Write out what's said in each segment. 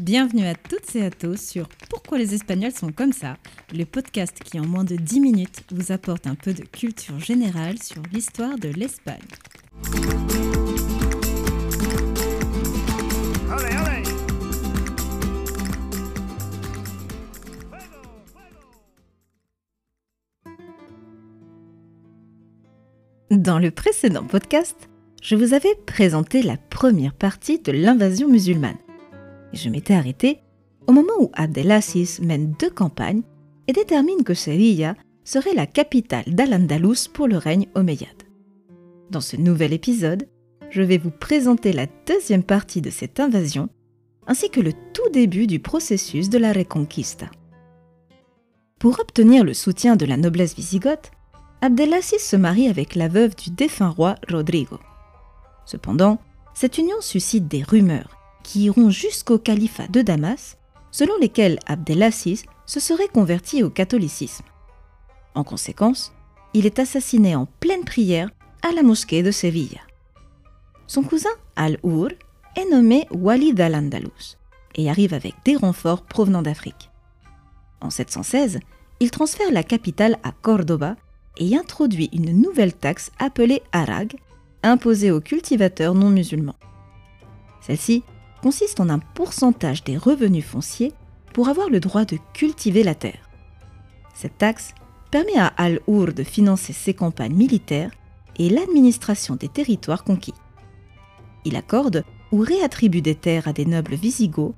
Bienvenue à toutes et à tous sur Pourquoi les Espagnols sont comme ça, le podcast qui en moins de 10 minutes vous apporte un peu de culture générale sur l'histoire de l'Espagne. Dans le précédent podcast, je vous avais présenté la première partie de l'invasion musulmane je m'étais arrêté au moment où Abdelaziz mène deux campagnes et détermine que Sevilla serait la capitale d'Al-Andalus pour le règne omeyyade. Dans ce nouvel épisode, je vais vous présenter la deuxième partie de cette invasion, ainsi que le tout début du processus de la Reconquista. Pour obtenir le soutien de la noblesse wisigothe, Abdelaziz se marie avec la veuve du défunt roi Rodrigo. Cependant, cette union suscite des rumeurs qui iront jusqu'au califat de Damas, selon lesquels Abdelaziz se serait converti au catholicisme. En conséquence, il est assassiné en pleine prière à la mosquée de Séville. Son cousin Al-Ur est nommé Walid al-Andalus et arrive avec des renforts provenant d'Afrique. En 716, il transfère la capitale à Cordoba et introduit une nouvelle taxe appelée Arag, imposée aux cultivateurs non musulmans. Celle-ci consiste en un pourcentage des revenus fonciers pour avoir le droit de cultiver la terre. Cette taxe permet à Al-Ur de financer ses campagnes militaires et l'administration des territoires conquis. Il accorde ou réattribue des terres à des nobles visigoths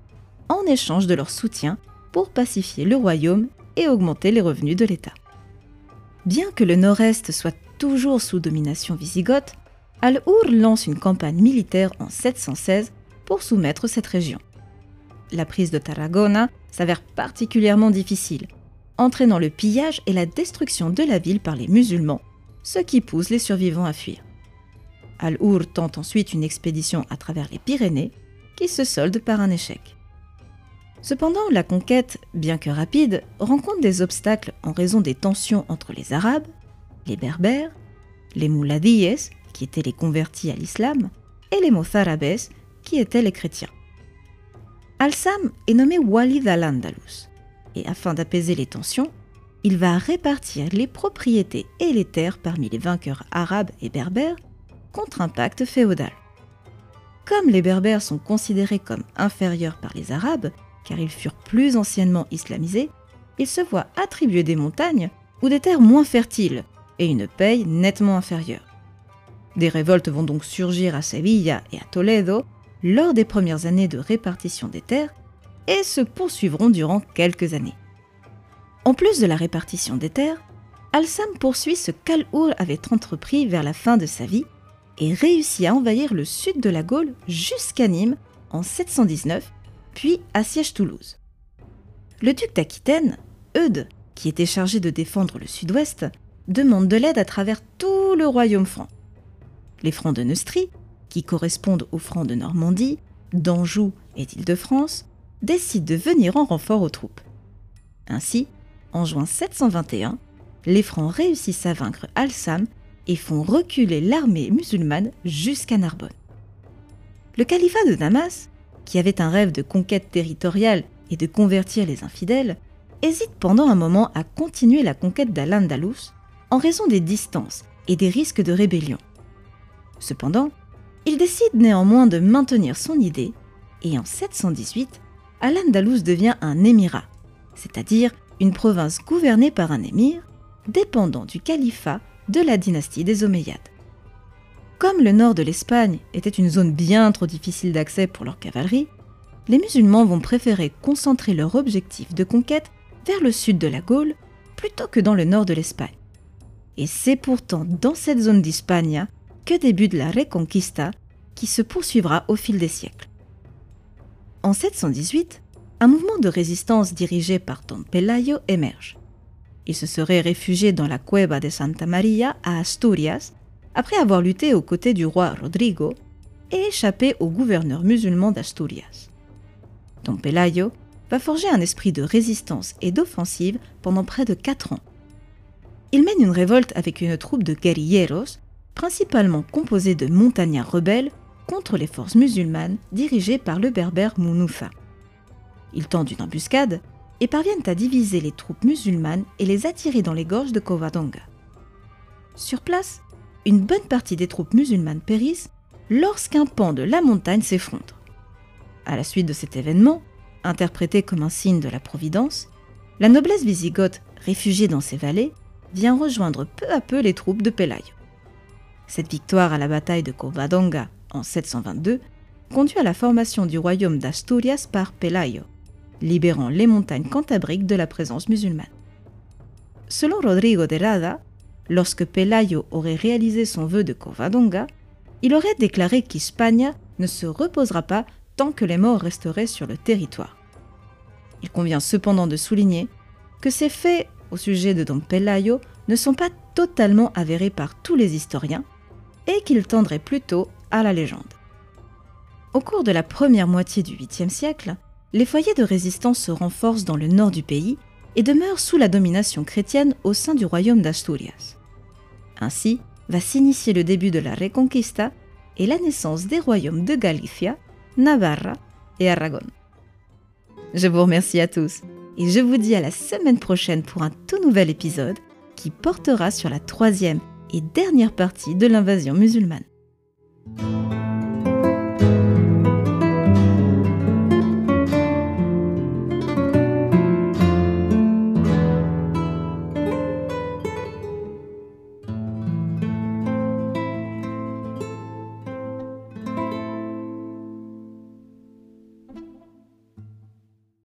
en échange de leur soutien pour pacifier le royaume et augmenter les revenus de l'État. Bien que le nord-est soit toujours sous domination wisigothe, Al-Ur lance une campagne militaire en 716 pour soumettre cette région. La prise de Tarragona s'avère particulièrement difficile, entraînant le pillage et la destruction de la ville par les musulmans, ce qui pousse les survivants à fuir. Al-Ur tente ensuite une expédition à travers les Pyrénées, qui se solde par un échec. Cependant, la conquête, bien que rapide, rencontre des obstacles en raison des tensions entre les Arabes, les Berbères, les Mouladiyes, qui étaient les convertis à l'islam, et les Mozarabes, qui étaient les chrétiens. Al-Sam est nommé Walid al-Andalus, et afin d'apaiser les tensions, il va répartir les propriétés et les terres parmi les vainqueurs arabes et berbères contre un pacte féodal. Comme les berbères sont considérés comme inférieurs par les arabes, car ils furent plus anciennement islamisés, ils se voient attribuer des montagnes ou des terres moins fertiles et une paye nettement inférieure. Des révoltes vont donc surgir à Sevilla et à Toledo lors des premières années de répartition des terres et se poursuivront durant quelques années. En plus de la répartition des terres, Al-Sam poursuit ce qu'Al-Ur avait entrepris vers la fin de sa vie et réussit à envahir le sud de la Gaule jusqu'à Nîmes en 719, puis assiège Toulouse. Le duc d'Aquitaine, Eudes, qui était chargé de défendre le sud-ouest, demande de l'aide à travers tout le royaume franc. Les francs de Neustrie, qui correspondent aux francs de Normandie, d'Anjou et d'Île-de-France, décident de venir en renfort aux troupes. Ainsi, en juin 721, les Francs réussissent à vaincre Al-Sam et font reculer l'armée musulmane jusqu'à Narbonne. Le califat de Damas, qui avait un rêve de conquête territoriale et de convertir les infidèles, hésite pendant un moment à continuer la conquête d'Al-Andalus en raison des distances et des risques de rébellion. Cependant, il décide néanmoins de maintenir son idée et en 718, Al-Andalus devient un émirat, c'est-à-dire une province gouvernée par un émir, dépendant du califat de la dynastie des Omeyyades. Comme le nord de l'Espagne était une zone bien trop difficile d'accès pour leur cavalerie, les musulmans vont préférer concentrer leur objectif de conquête vers le sud de la Gaule plutôt que dans le nord de l'Espagne. Et c'est pourtant dans cette zone d'Hispania que débute la Reconquista qui se poursuivra au fil des siècles. En 718, un mouvement de résistance dirigé par Don Pelayo émerge. Il se serait réfugié dans la Cueva de Santa Maria à Asturias après avoir lutté aux côtés du roi Rodrigo et échappé au gouverneur musulman d'Asturias. Don Pelayo va forger un esprit de résistance et d'offensive pendant près de quatre ans. Il mène une révolte avec une troupe de guerrilleros principalement composé de montagnards rebelles contre les forces musulmanes dirigées par le berbère Mounoufa. Ils tentent une embuscade et parviennent à diviser les troupes musulmanes et les attirer dans les gorges de Covadonga. Sur place, une bonne partie des troupes musulmanes périssent lorsqu'un pan de la montagne s'effondre. À la suite de cet événement, interprété comme un signe de la Providence, la noblesse wisigothe, réfugiée dans ces vallées, vient rejoindre peu à peu les troupes de Pelayo. Cette victoire à la bataille de Covadonga en 722 conduit à la formation du royaume d'Asturias par Pelayo, libérant les montagnes cantabriques de la présence musulmane. Selon Rodrigo de Rada, lorsque Pelayo aurait réalisé son vœu de Covadonga, il aurait déclaré qu'Hispania ne se reposera pas tant que les morts resteraient sur le territoire. Il convient cependant de souligner que ces faits au sujet de Don Pelayo ne sont pas totalement avérés par tous les historiens et qu'ils tendraient plutôt la légende. Au cours de la première moitié du 8e siècle, les foyers de résistance se renforcent dans le nord du pays et demeurent sous la domination chrétienne au sein du royaume d'Asturias. Ainsi va s'initier le début de la Reconquista et la naissance des royaumes de Galicia, Navarra et Aragon. Je vous remercie à tous et je vous dis à la semaine prochaine pour un tout nouvel épisode qui portera sur la troisième et dernière partie de l'invasion musulmane. Thank you.